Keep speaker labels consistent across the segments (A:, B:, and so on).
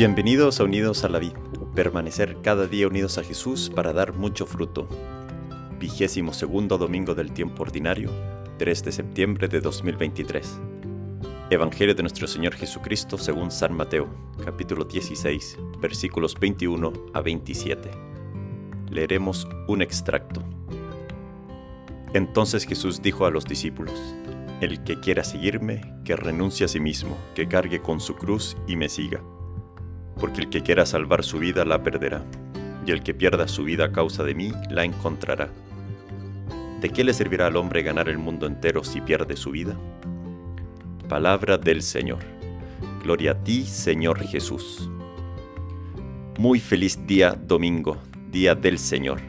A: Bienvenidos a Unidos a la Vida, permanecer cada día unidos a Jesús para dar mucho fruto. Vigésimo segundo domingo del tiempo ordinario, 3 de septiembre de 2023. Evangelio de nuestro Señor Jesucristo según San Mateo, capítulo 16, versículos 21 a 27. Leeremos un extracto. Entonces Jesús dijo a los discípulos, El que quiera seguirme, que renuncie a sí mismo, que cargue con su cruz y me siga. Porque el que quiera salvar su vida la perderá, y el que pierda su vida a causa de mí la encontrará. ¿De qué le servirá al hombre ganar el mundo entero si pierde su vida? Palabra del Señor. Gloria a ti, Señor Jesús. Muy feliz día domingo, día del Señor.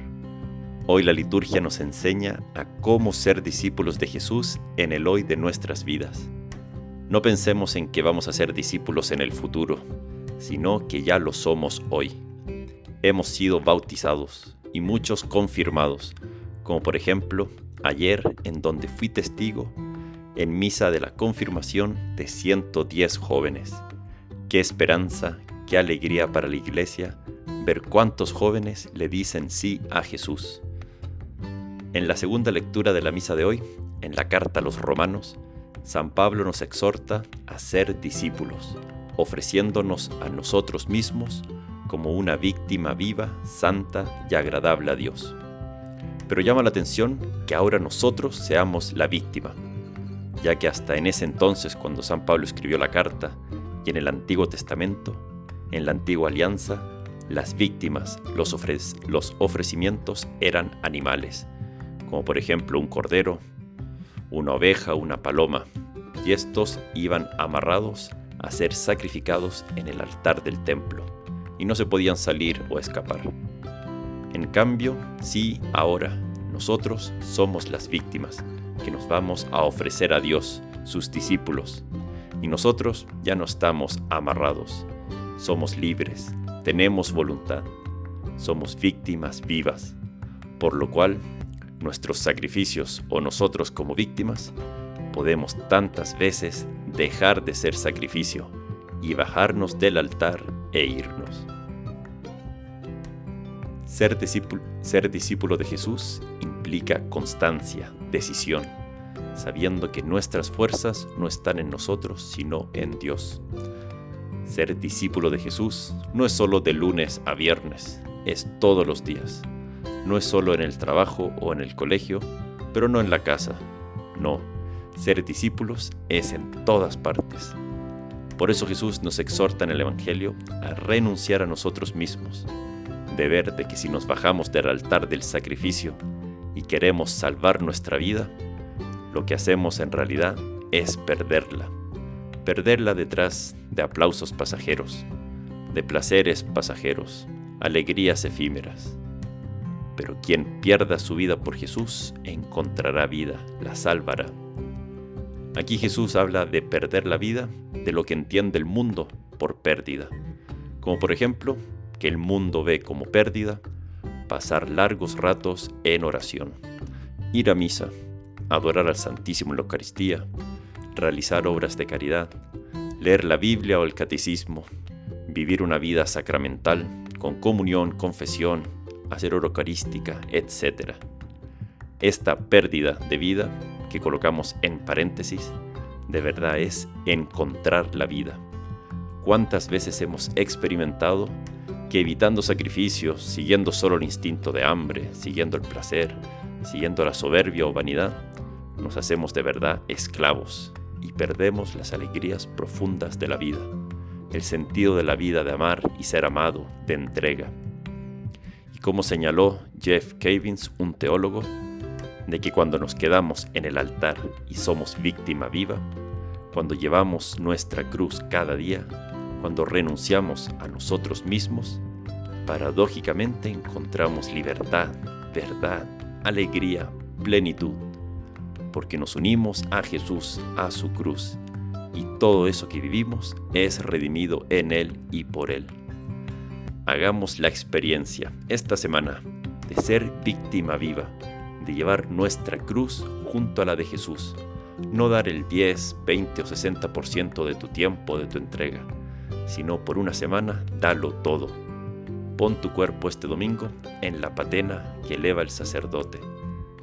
A: Hoy la liturgia nos enseña a cómo ser discípulos de Jesús en el hoy de nuestras vidas. No pensemos en que vamos a ser discípulos en el futuro, sino que ya lo somos hoy. Hemos sido bautizados y muchos confirmados, como por ejemplo ayer en donde fui testigo en misa de la confirmación de 110 jóvenes. Qué esperanza, qué alegría para la iglesia ver cuántos jóvenes le dicen sí a Jesús. En la segunda lectura de la misa de hoy, en la carta a los romanos, San Pablo nos exhorta a ser discípulos, ofreciéndonos a nosotros mismos como una víctima viva, santa y agradable a Dios. Pero llama la atención que ahora nosotros seamos la víctima, ya que hasta en ese entonces, cuando San Pablo escribió la carta, y en el Antiguo Testamento, en la Antigua Alianza, las víctimas, los, los ofrecimientos eran animales, como por ejemplo un cordero, una oveja, una paloma, y estos iban amarrados a ser sacrificados en el altar del templo, y no se podían salir o escapar. En cambio, sí, ahora, nosotros somos las víctimas, que nos vamos a ofrecer a Dios, sus discípulos. Y nosotros ya no estamos amarrados, somos libres, tenemos voluntad, somos víctimas vivas, por lo cual nuestros sacrificios o nosotros como víctimas podemos tantas veces dejar de ser sacrificio y bajarnos del altar e irnos. Ser discípulo, ser discípulo de Jesús implica constancia, decisión, sabiendo que nuestras fuerzas no están en nosotros, sino en Dios. Ser discípulo de Jesús no es solo de lunes a viernes, es todos los días. No es solo en el trabajo o en el colegio, pero no en la casa. No, ser discípulos es en todas partes. Por eso Jesús nos exhorta en el Evangelio a renunciar a nosotros mismos, de ver de que si nos bajamos del altar del sacrificio y queremos salvar nuestra vida, lo que hacemos en realidad es perderla. Perderla detrás de aplausos pasajeros, de placeres pasajeros, alegrías efímeras. Pero quien pierda su vida por Jesús encontrará vida, la salvará. Aquí Jesús habla de perder la vida de lo que entiende el mundo por pérdida, como por ejemplo que el mundo ve como pérdida pasar largos ratos en oración, ir a misa, adorar al Santísimo en la Eucaristía, realizar obras de caridad, leer la Biblia o el Catecismo, vivir una vida sacramental con comunión, confesión, hacer hora eucarística, etc. Esta pérdida de vida, que colocamos en paréntesis, de verdad es encontrar la vida. ¿Cuántas veces hemos experimentado que evitando sacrificios, siguiendo solo el instinto de hambre, siguiendo el placer, siguiendo la soberbia o vanidad, nos hacemos de verdad esclavos y perdemos las alegrías profundas de la vida, el sentido de la vida de amar y ser amado, de entrega. Y como señaló Jeff Cavins, un teólogo, de que cuando nos quedamos en el altar y somos víctima viva, cuando llevamos nuestra cruz cada día, cuando renunciamos a nosotros mismos, paradójicamente encontramos libertad, verdad, alegría, plenitud, porque nos unimos a Jesús, a su cruz, y todo eso que vivimos es redimido en Él y por Él. Hagamos la experiencia esta semana de ser víctima viva, llevar nuestra cruz junto a la de Jesús, no dar el 10, 20 o 60% de tu tiempo, de tu entrega, Si no por una semana, dalo todo. Pon tu cuerpo este domingo en la patena que eleva el sacerdote.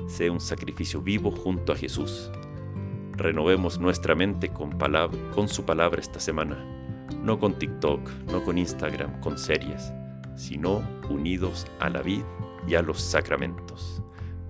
A: Sé un sacrificio vivo junto a Jesús. Renovemos nuestra mente con, con su palabra esta semana, no con TikTok, no con Instagram, con series, sino unidos a la vida y a los sacramentos.